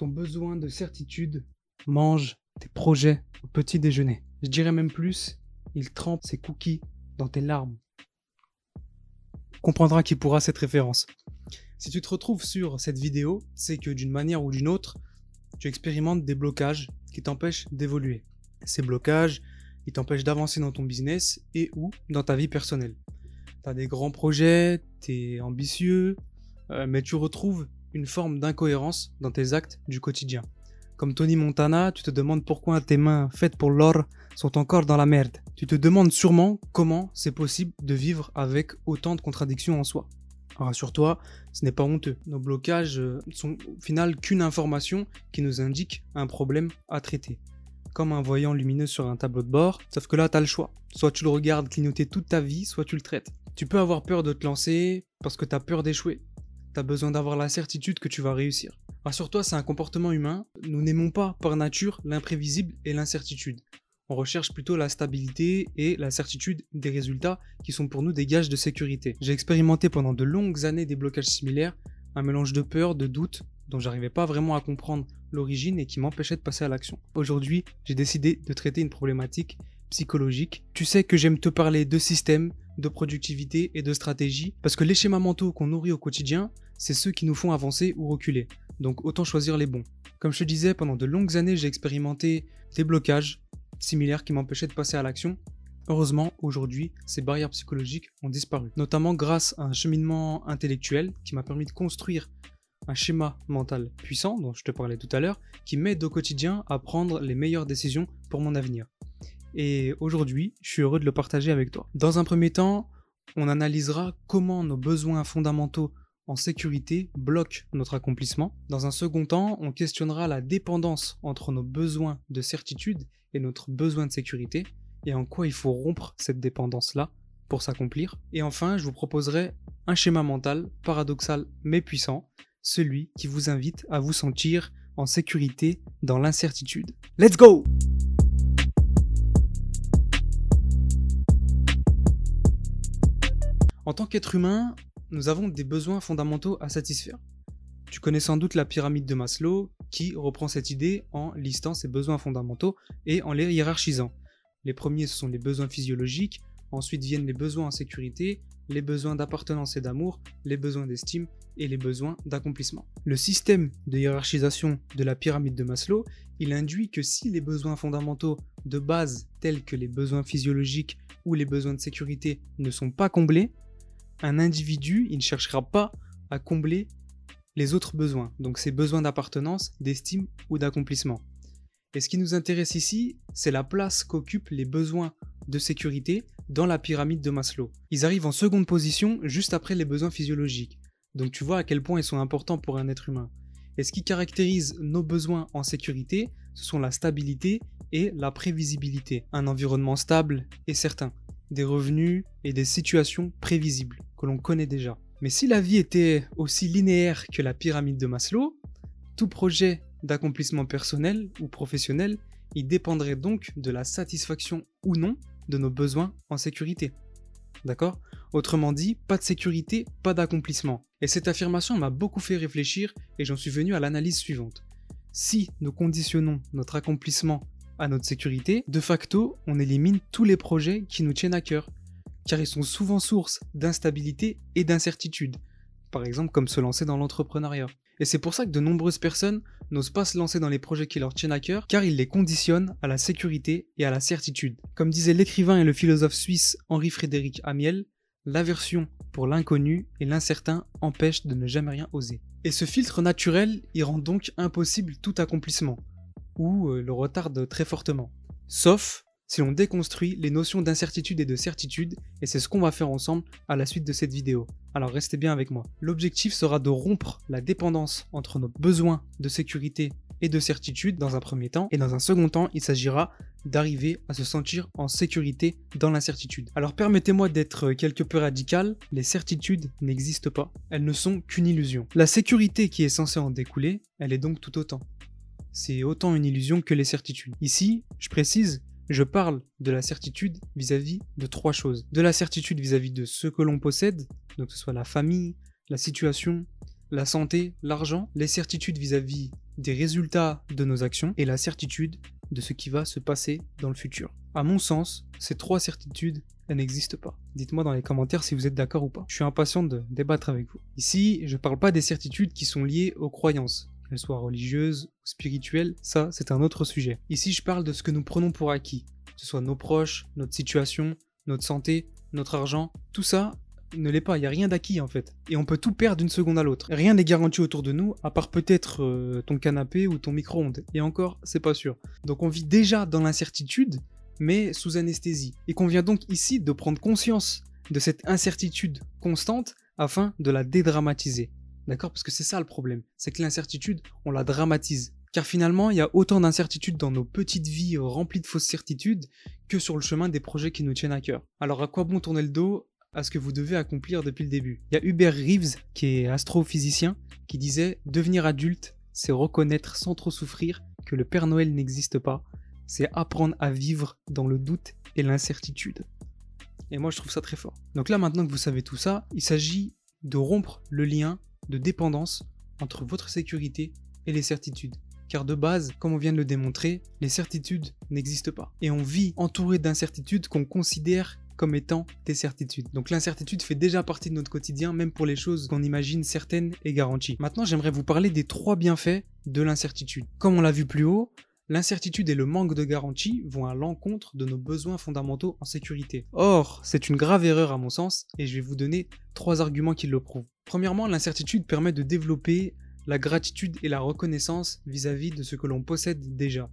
ton besoin de certitude mange tes projets au petit déjeuner. Je dirais même plus, il trempe ses cookies dans tes larmes. Comprendra qui pourra cette référence. Si tu te retrouves sur cette vidéo, c'est que d'une manière ou d'une autre, tu expérimentes des blocages qui t'empêchent d'évoluer. Ces blocages, ils t'empêchent d'avancer dans ton business et ou dans ta vie personnelle. Tu as des grands projets, tu es ambitieux, euh, mais tu retrouves une forme d'incohérence dans tes actes du quotidien. Comme Tony Montana, tu te demandes pourquoi tes mains faites pour l'or sont encore dans la merde. Tu te demandes sûrement comment c'est possible de vivre avec autant de contradictions en soi. Rassure-toi, ce n'est pas honteux. Nos blocages euh, sont au final qu'une information qui nous indique un problème à traiter. Comme un voyant lumineux sur un tableau de bord, sauf que là, tu as le choix. Soit tu le regardes clignoter toute ta vie, soit tu le traites. Tu peux avoir peur de te lancer parce que tu as peur d'échouer. Tu as besoin d'avoir la certitude que tu vas réussir. Rassure-toi, c'est un comportement humain. Nous n'aimons pas par nature l'imprévisible et l'incertitude. On recherche plutôt la stabilité et la certitude des résultats qui sont pour nous des gages de sécurité. J'ai expérimenté pendant de longues années des blocages similaires, un mélange de peur, de doute, dont j'arrivais pas vraiment à comprendre l'origine et qui m'empêchait de passer à l'action. Aujourd'hui, j'ai décidé de traiter une problématique psychologique. Tu sais que j'aime te parler de système, de productivité et de stratégie, parce que les schémas mentaux qu'on nourrit au quotidien, c'est ceux qui nous font avancer ou reculer. Donc autant choisir les bons. Comme je te disais, pendant de longues années, j'ai expérimenté des blocages, similaires qui m'empêchaient de passer à l'action. Heureusement, aujourd'hui, ces barrières psychologiques ont disparu, notamment grâce à un cheminement intellectuel qui m'a permis de construire un schéma mental puissant dont je te parlais tout à l'heure, qui m'aide au quotidien à prendre les meilleures décisions pour mon avenir. Et aujourd'hui, je suis heureux de le partager avec toi. Dans un premier temps, on analysera comment nos besoins fondamentaux en sécurité bloquent notre accomplissement. Dans un second temps, on questionnera la dépendance entre nos besoins de certitude et notre besoin de sécurité, et en quoi il faut rompre cette dépendance-là pour s'accomplir. Et enfin, je vous proposerai un schéma mental paradoxal mais puissant, celui qui vous invite à vous sentir en sécurité dans l'incertitude. Let's go En tant qu'être humain, nous avons des besoins fondamentaux à satisfaire. Tu connais sans doute la pyramide de Maslow qui reprend cette idée en listant ses besoins fondamentaux et en les hiérarchisant. Les premiers, ce sont les besoins physiologiques, ensuite viennent les besoins en sécurité, les besoins d'appartenance et d'amour, les besoins d'estime et les besoins d'accomplissement. Le système de hiérarchisation de la pyramide de Maslow, il induit que si les besoins fondamentaux de base tels que les besoins physiologiques ou les besoins de sécurité ne sont pas comblés, un individu, il ne cherchera pas à combler les autres besoins, donc ses besoins d'appartenance, d'estime ou d'accomplissement. Et ce qui nous intéresse ici, c'est la place qu'occupent les besoins de sécurité dans la pyramide de Maslow. Ils arrivent en seconde position juste après les besoins physiologiques. Donc tu vois à quel point ils sont importants pour un être humain. Et ce qui caractérise nos besoins en sécurité, ce sont la stabilité et la prévisibilité. Un environnement stable et certain. Des revenus et des situations prévisibles que l'on connaît déjà. Mais si la vie était aussi linéaire que la pyramide de Maslow, tout projet d'accomplissement personnel ou professionnel, il dépendrait donc de la satisfaction ou non de nos besoins en sécurité. D'accord? Autrement dit, pas de sécurité, pas d'accomplissement. Et cette affirmation m'a beaucoup fait réfléchir et j'en suis venu à l'analyse suivante. Si nous conditionnons notre accomplissement à notre sécurité, de facto, on élimine tous les projets qui nous tiennent à cœur, car ils sont souvent source d'instabilité et d'incertitude, par exemple comme se lancer dans l'entrepreneuriat. Et c'est pour ça que de nombreuses personnes n'osent pas se lancer dans les projets qui leur tiennent à cœur, car ils les conditionnent à la sécurité et à la certitude. Comme disait l'écrivain et le philosophe suisse Henri-Frédéric Amiel, l'aversion pour l'inconnu et l'incertain empêche de ne jamais rien oser. Et ce filtre naturel, il rend donc impossible tout accomplissement, ou euh, le retarde très fortement. Sauf si l'on déconstruit les notions d'incertitude et de certitude, et c'est ce qu'on va faire ensemble à la suite de cette vidéo. Alors restez bien avec moi. L'objectif sera de rompre la dépendance entre nos besoins de sécurité et de certitude dans un premier temps, et dans un second temps, il s'agira d'arriver à se sentir en sécurité dans l'incertitude. Alors permettez-moi d'être quelque peu radical, les certitudes n'existent pas, elles ne sont qu'une illusion. La sécurité qui est censée en découler, elle est donc tout autant. C'est autant une illusion que les certitudes. Ici, je précise, je parle de la certitude vis-à-vis de trois choses. De la certitude vis-à-vis de ce que l'on possède, donc que ce soit la famille, la situation, la santé, l'argent, les certitudes vis-à-vis des résultats de nos actions et la certitude de ce qui va se passer dans le futur. À mon sens, ces trois certitudes, n'existent pas. Dites-moi dans les commentaires si vous êtes d'accord ou pas. Je suis impatient de débattre avec vous. Ici, je ne parle pas des certitudes qui sont liées aux croyances, qu'elles soient religieuses ou spirituelles, ça c'est un autre sujet. Ici, je parle de ce que nous prenons pour acquis, que ce soit nos proches, notre situation, notre santé, notre argent, tout ça, ne l'est pas, il n'y a rien d'acquis en fait. Et on peut tout perdre d'une seconde à l'autre. Rien n'est garanti autour de nous, à part peut-être euh, ton canapé ou ton micro-ondes. Et encore, c'est pas sûr. Donc on vit déjà dans l'incertitude, mais sous anesthésie. Et qu'on vient donc ici de prendre conscience de cette incertitude constante afin de la dédramatiser. D'accord? Parce que c'est ça le problème. C'est que l'incertitude, on la dramatise. Car finalement, il y a autant d'incertitudes dans nos petites vies remplies de fausses certitudes que sur le chemin des projets qui nous tiennent à cœur. Alors à quoi bon tourner le dos à ce que vous devez accomplir depuis le début? Il y a Hubert Reeves, qui est astrophysicien, qui disait Devenir adulte, c'est reconnaître sans trop souffrir que le Père Noël n'existe pas, c'est apprendre à vivre dans le doute et l'incertitude. Et moi, je trouve ça très fort. Donc là, maintenant que vous savez tout ça, il s'agit de rompre le lien de dépendance entre votre sécurité et les certitudes. Car de base, comme on vient de le démontrer, les certitudes n'existent pas. Et on vit entouré d'incertitudes qu'on considère comme étant des certitudes. Donc l'incertitude fait déjà partie de notre quotidien, même pour les choses qu'on imagine certaines et garanties. Maintenant, j'aimerais vous parler des trois bienfaits de l'incertitude. Comme on l'a vu plus haut, l'incertitude et le manque de garantie vont à l'encontre de nos besoins fondamentaux en sécurité. Or, c'est une grave erreur à mon sens, et je vais vous donner trois arguments qui le prouvent. Premièrement, l'incertitude permet de développer la gratitude et la reconnaissance vis-à-vis de ce que l'on possède déjà.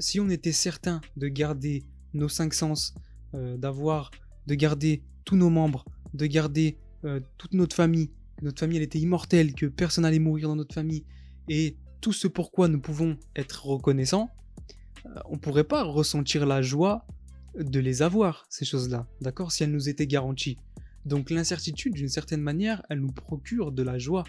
Si on était certain de garder nos cinq sens, euh, d'avoir, de garder tous nos membres, de garder euh, toute notre famille, que notre famille elle était immortelle, que personne n'allait mourir dans notre famille, et tout ce pourquoi nous pouvons être reconnaissants, euh, on ne pourrait pas ressentir la joie de les avoir, ces choses-là, d'accord, si elles nous étaient garanties. Donc l'incertitude, d'une certaine manière, elle nous procure de la joie.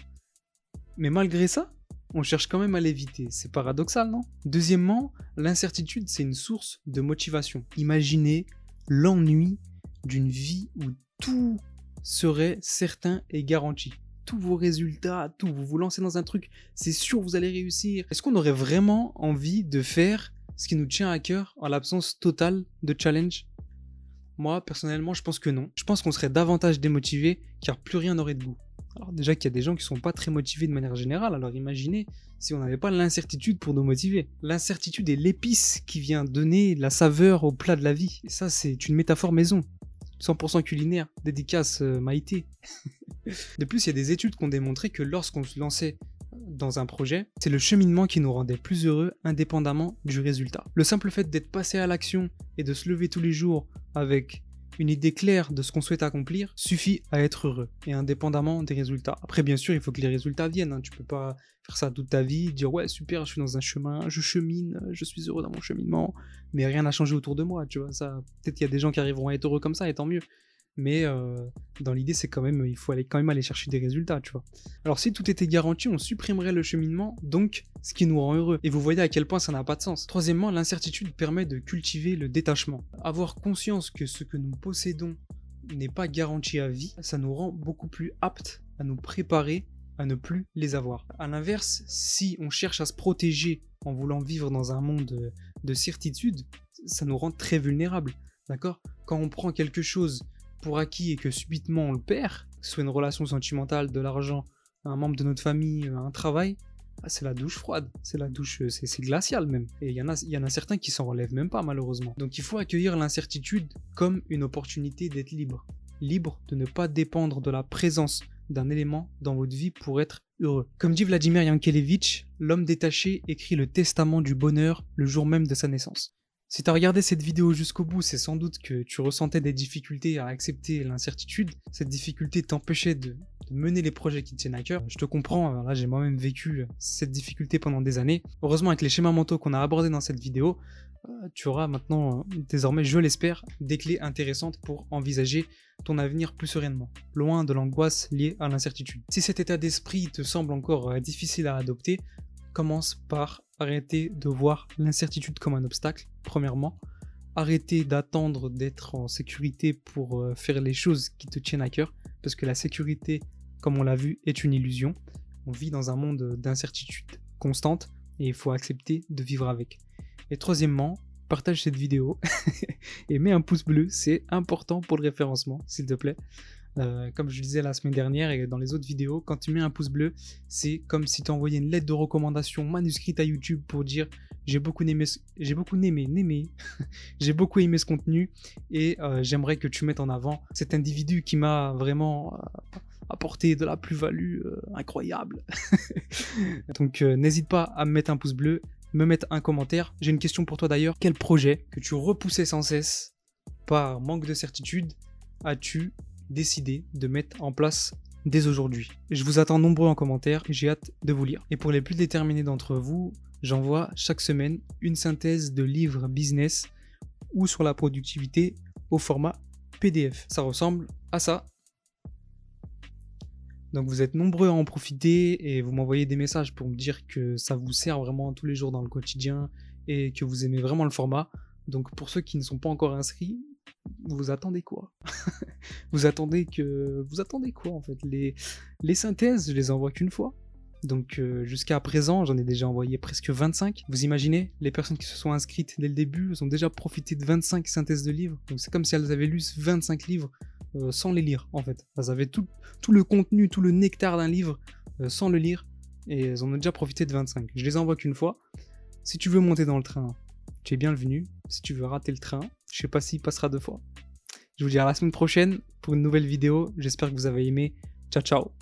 Mais malgré ça, on cherche quand même à l'éviter. C'est paradoxal, non? Deuxièmement, l'incertitude, c'est une source de motivation. Imaginez l'ennui d'une vie où tout serait certain et garanti. Tous vos résultats, tout, vous vous lancez dans un truc, c'est sûr vous allez réussir. Est-ce qu'on aurait vraiment envie de faire ce qui nous tient à cœur en l'absence totale de challenge? Moi, personnellement, je pense que non. Je pense qu'on serait davantage démotivé car plus rien n'aurait de goût. Alors déjà qu'il y a des gens qui sont pas très motivés de manière générale, alors imaginez si on n'avait pas l'incertitude pour nous motiver. L'incertitude est l'épice qui vient donner la saveur au plat de la vie. Et ça, c'est une métaphore maison. 100% culinaire, dédicace euh, Maïté. de plus, il y a des études qui ont démontré que lorsqu'on se lançait dans un projet, c'est le cheminement qui nous rendait plus heureux indépendamment du résultat. Le simple fait d'être passé à l'action et de se lever tous les jours avec une idée claire de ce qu'on souhaite accomplir suffit à être heureux et indépendamment des résultats. Après, bien sûr, il faut que les résultats viennent. Hein. Tu peux pas faire ça toute ta vie, dire ouais super, je suis dans un chemin, je chemine, je suis heureux dans mon cheminement, mais rien n'a changé autour de moi. Tu vois ça, peut-être qu'il y a des gens qui arriveront à être heureux comme ça, et tant mieux mais euh, dans l'idée c'est quand même il faut aller quand même aller chercher des résultats tu vois alors si tout était garanti on supprimerait le cheminement donc ce qui nous rend heureux et vous voyez à quel point ça n'a pas de sens troisièmement l'incertitude permet de cultiver le détachement avoir conscience que ce que nous possédons n'est pas garanti à vie ça nous rend beaucoup plus aptes à nous préparer à ne plus les avoir. A l'inverse, si on cherche à se protéger en voulant vivre dans un monde de certitude, ça nous rend très vulnérables. D'accord? Quand on prend quelque chose pour acquis et que subitement on le perd, soit une relation sentimentale, de l'argent, un membre de notre famille, un travail, ah, c'est la douche froide, c'est la douche, euh, c'est glacial même. Et il y, en a, y en a certains qui s'en relèvent même pas malheureusement. Donc il faut accueillir l'incertitude comme une opportunité d'être libre. Libre de ne pas dépendre de la présence d'un élément dans votre vie pour être heureux. Comme dit Vladimir Yankelevitch, l'homme détaché écrit le testament du bonheur le jour même de sa naissance. Si tu as regardé cette vidéo jusqu'au bout, c'est sans doute que tu ressentais des difficultés à accepter l'incertitude. Cette difficulté t'empêchait de, mener les projets qui te tiennent à cœur. Je te comprends, là j'ai moi-même vécu cette difficulté pendant des années. Heureusement avec les schémas mentaux qu'on a abordés dans cette vidéo, euh, tu auras maintenant, euh, désormais, je l'espère, des clés intéressantes pour envisager ton avenir plus sereinement, loin de l'angoisse liée à l'incertitude. Si cet état d'esprit te semble encore euh, difficile à adopter, commence par arrêter de voir l'incertitude comme un obstacle, premièrement. Arrêter d'attendre d'être en sécurité pour euh, faire les choses qui te tiennent à cœur, parce que la sécurité, comme on l'a vu, est une illusion. On vit dans un monde d'incertitude constante, et il faut accepter de vivre avec. Et troisièmement, partage cette vidéo et mets un pouce bleu, c'est important pour le référencement, s'il te plaît. Euh, comme je le disais la semaine dernière et dans les autres vidéos, quand tu mets un pouce bleu, c'est comme si tu envoyais une lettre de recommandation manuscrite à YouTube pour dire j'ai beaucoup aimé, j'ai beaucoup aimé, j'ai beaucoup aimé ce contenu et euh, j'aimerais que tu mettes en avant cet individu qui m'a vraiment euh, apporté de la plus-value incroyable. Donc n'hésite pas à me mettre un pouce bleu, me mettre un commentaire. J'ai une question pour toi d'ailleurs. Quel projet que tu repoussais sans cesse par manque de certitude as-tu décidé de mettre en place dès aujourd'hui. Je vous attends nombreux en commentaire j'ai hâte de vous lire. Et pour les plus déterminés d'entre vous, j'envoie chaque semaine une synthèse de livres business ou sur la productivité au format PDF. Ça ressemble à ça. Donc vous êtes nombreux à en profiter et vous m'envoyez des messages pour me dire que ça vous sert vraiment tous les jours dans le quotidien et que vous aimez vraiment le format. Donc pour ceux qui ne sont pas encore inscrits, vous attendez quoi? Vous attendez que vous attendez quoi en fait? Les synthèses, je les envoie qu'une fois. Donc euh, jusqu'à présent, j'en ai déjà envoyé presque 25. Vous imaginez, les personnes qui se sont inscrites dès le début, elles ont déjà profité de 25 synthèses de livres. Donc c'est comme si elles avaient lu 25 livres euh, sans les lire en fait. Elles avaient tout, le contenu, tout le nectar d'un livre euh, sans le lire et elles en ont déjà profité de 25. Je les envoie qu'une fois. Si tu veux monter dans le train, tu es bienvenu. Si tu veux rater le train, je sais pas s'il passera deux fois. Je vous dis à la semaine prochaine pour une nouvelle vidéo. J'espère que vous avez aimé. Ciao ciao